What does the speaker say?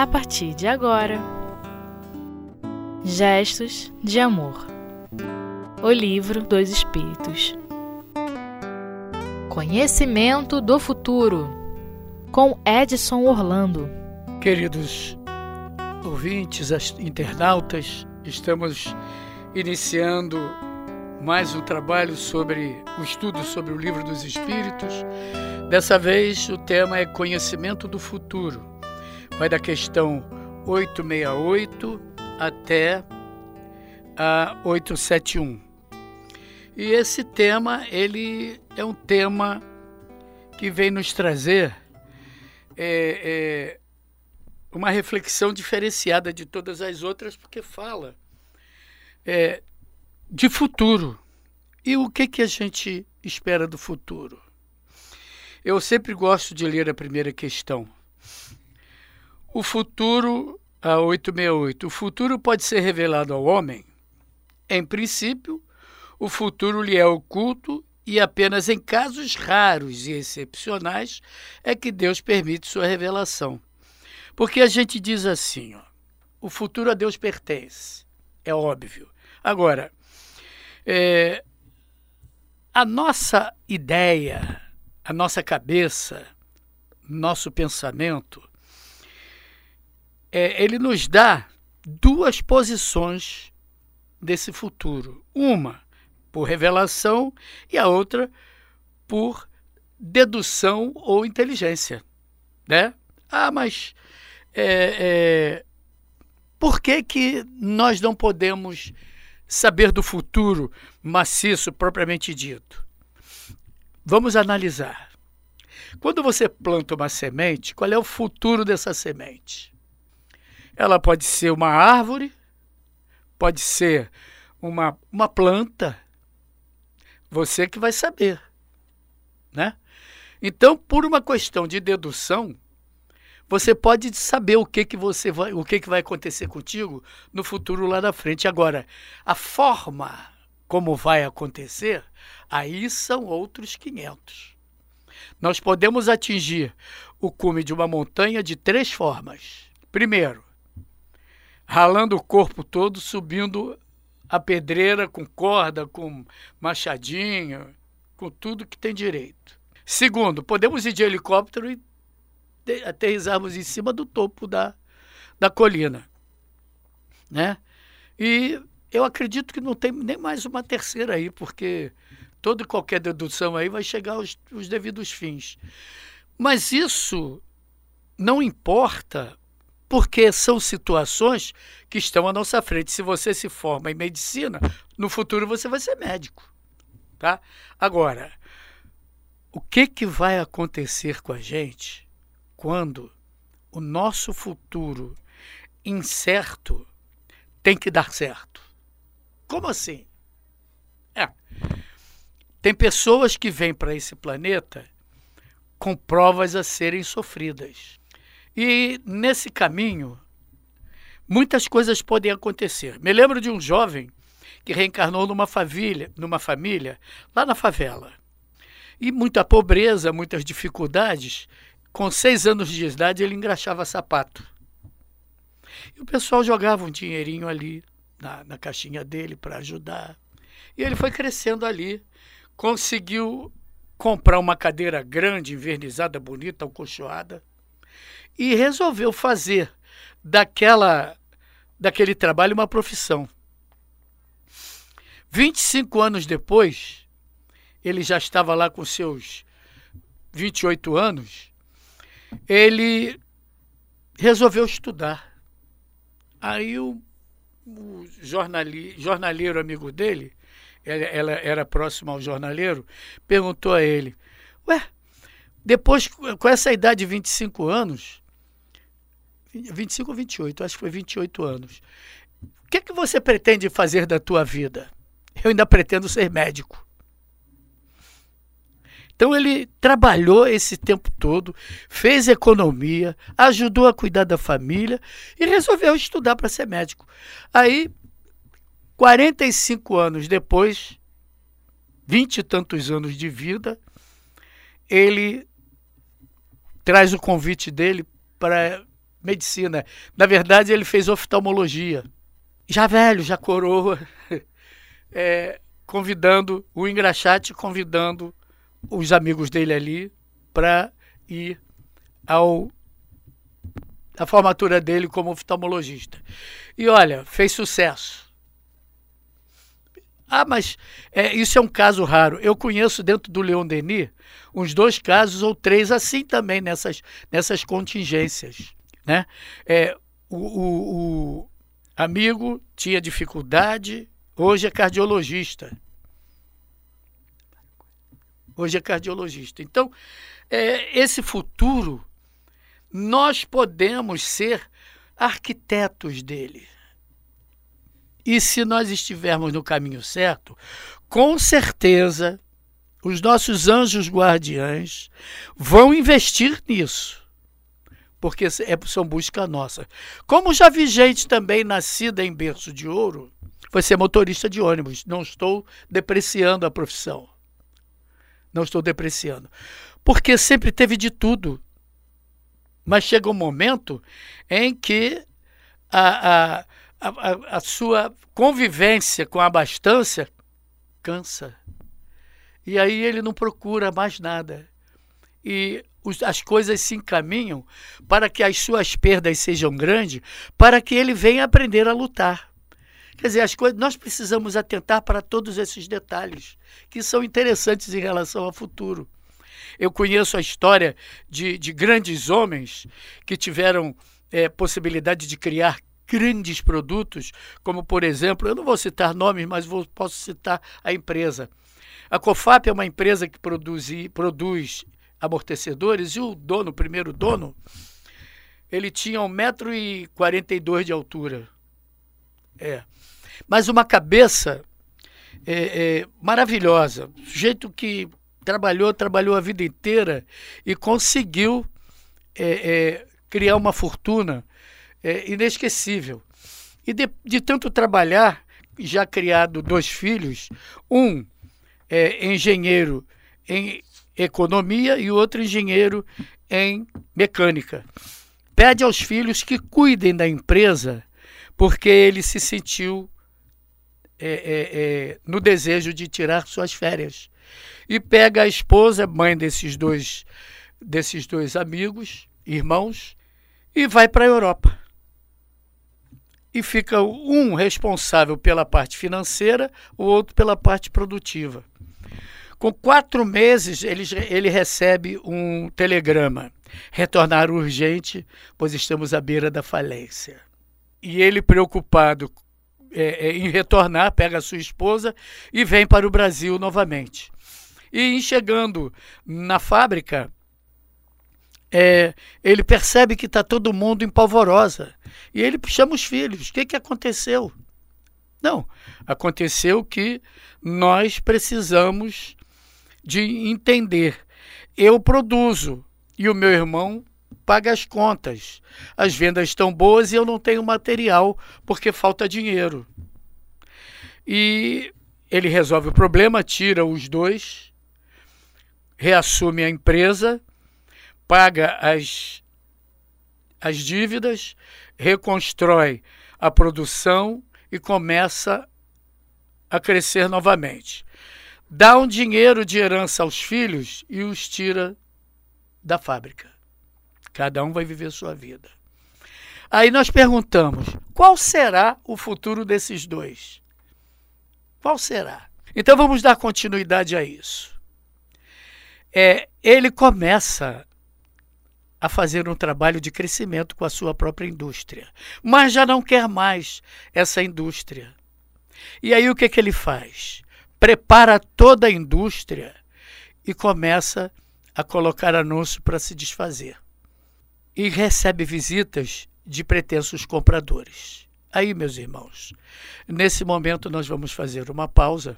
a partir de agora. Gestos de Amor O Livro dos Espíritos Conhecimento do Futuro com Edson Orlando. Queridos ouvintes, internautas, estamos iniciando mais um trabalho sobre o estudo sobre o Livro dos Espíritos. Dessa vez o tema é Conhecimento do Futuro. Vai da questão 868 até a 871. E esse tema, ele é um tema que vem nos trazer é, é, uma reflexão diferenciada de todas as outras, porque fala é, de futuro. E o que, que a gente espera do futuro? Eu sempre gosto de ler a primeira questão. O futuro, a 868, o futuro pode ser revelado ao homem? Em princípio, o futuro lhe é oculto e apenas em casos raros e excepcionais é que Deus permite sua revelação. Porque a gente diz assim, ó, o futuro a Deus pertence, é óbvio. Agora, é, a nossa ideia, a nossa cabeça, nosso pensamento, é, ele nos dá duas posições desse futuro. Uma por revelação e a outra por dedução ou inteligência. Né? Ah, mas é, é, por que, que nós não podemos saber do futuro maciço propriamente dito? Vamos analisar. Quando você planta uma semente, qual é o futuro dessa semente? Ela pode ser uma árvore, pode ser uma, uma planta, você que vai saber, né? Então, por uma questão de dedução, você pode saber o que que você vai, o que que vai acontecer contigo no futuro lá na frente. Agora, a forma como vai acontecer, aí são outros 500. Nós podemos atingir o cume de uma montanha de três formas. Primeiro, ralando o corpo todo, subindo a pedreira com corda, com machadinho, com tudo que tem direito. Segundo, podemos ir de helicóptero e aterrizarmos em cima do topo da, da colina. Né? E eu acredito que não tem nem mais uma terceira aí, porque toda e qualquer dedução aí vai chegar aos, aos devidos fins. Mas isso não importa, porque são situações que estão à nossa frente. Se você se forma em medicina, no futuro você vai ser médico. Tá? Agora, o que, que vai acontecer com a gente quando o nosso futuro incerto tem que dar certo. Como assim? É. Tem pessoas que vêm para esse planeta com provas a serem sofridas. E nesse caminho, muitas coisas podem acontecer. Me lembro de um jovem que reencarnou numa família, numa família lá na favela. E muita pobreza, muitas dificuldades, com seis anos de idade, ele engraxava sapato. E o pessoal jogava um dinheirinho ali na, na caixinha dele para ajudar. E ele foi crescendo ali, conseguiu comprar uma cadeira grande, invernizada, bonita, alcochoada, e resolveu fazer daquela daquele trabalho uma profissão. 25 anos depois, ele já estava lá com seus 28 anos, ele resolveu estudar. Aí o, o jornali, jornaleiro amigo dele, ela, ela era próximo ao jornaleiro, perguntou a ele: Ué, depois, com essa idade de 25 anos, 25 ou 28, acho que foi 28 anos, o que, é que você pretende fazer da tua vida? Eu ainda pretendo ser médico. Então ele trabalhou esse tempo todo, fez economia, ajudou a cuidar da família e resolveu estudar para ser médico. Aí, 45 anos depois, vinte e tantos anos de vida, ele traz o convite dele para medicina. Na verdade, ele fez oftalmologia. Já velho, já coroa, é, convidando o engraxate, convidando os amigos dele ali para ir ao a formatura dele como oftalmologista. E olha, fez sucesso. Ah, mas é, isso é um caso raro. Eu conheço dentro do Leon Denis uns dois casos ou três assim também nessas, nessas contingências. Né? É, o, o, o amigo tinha dificuldade, hoje é cardiologista. Hoje é cardiologista. Então, é, esse futuro, nós podemos ser arquitetos dele. E se nós estivermos no caminho certo, com certeza os nossos anjos guardiães vão investir nisso. Porque é, são busca nossa. Como já vi gente também nascida em berço de ouro, foi ser motorista de ônibus. Não estou depreciando a profissão. Não estou depreciando. Porque sempre teve de tudo. Mas chega um momento em que a, a a, a, sua convivência com a abastança cansa. E aí ele não procura mais nada. E as coisas se encaminham para que as suas perdas sejam grandes, para que ele venha aprender a lutar. Quer dizer, as coisas, nós precisamos atentar para todos esses detalhes que são interessantes em relação ao futuro. Eu conheço a história de, de grandes homens que tiveram é, possibilidade de criar grandes produtos, como por exemplo, eu não vou citar nomes, mas vou, posso citar a empresa. A Cofap é uma empresa que produz, produz amortecedores e o dono, o primeiro dono, ele tinha 1,42m de altura. É. Mas uma cabeça é, é, maravilhosa. Sujeito que trabalhou, trabalhou a vida inteira e conseguiu é, é criar uma fortuna é, inesquecível. E de, de tanto trabalhar, já criado dois filhos, um é engenheiro em economia e outro engenheiro em mecânica. Pede aos filhos que cuidem da empresa, porque ele se sentiu é, é, é, no desejo de tirar suas férias. E pega a esposa, mãe desses dois, desses dois amigos, irmãos, e vai para a Europa e fica um responsável pela parte financeira, o outro pela parte produtiva. Com quatro meses, ele, ele recebe um telegrama: retornar urgente, pois estamos à beira da falência. E ele, preocupado é, é, em retornar, pega a sua esposa e vem para o Brasil novamente. E chegando na fábrica, é, ele percebe que está todo mundo em polvorosa. E ele chama os filhos. O que, que aconteceu? Não, aconteceu que nós precisamos de entender. Eu produzo e o meu irmão paga as contas. As vendas estão boas e eu não tenho material porque falta dinheiro. E ele resolve o problema, tira os dois, reassume a empresa paga as, as dívidas, reconstrói a produção e começa a crescer novamente. Dá um dinheiro de herança aos filhos e os tira da fábrica. Cada um vai viver sua vida. Aí nós perguntamos: qual será o futuro desses dois? Qual será? Então vamos dar continuidade a isso. É, ele começa a fazer um trabalho de crescimento com a sua própria indústria, mas já não quer mais essa indústria. E aí o que, que ele faz? Prepara toda a indústria e começa a colocar anúncio para se desfazer. E recebe visitas de pretensos compradores. Aí, meus irmãos, nesse momento nós vamos fazer uma pausa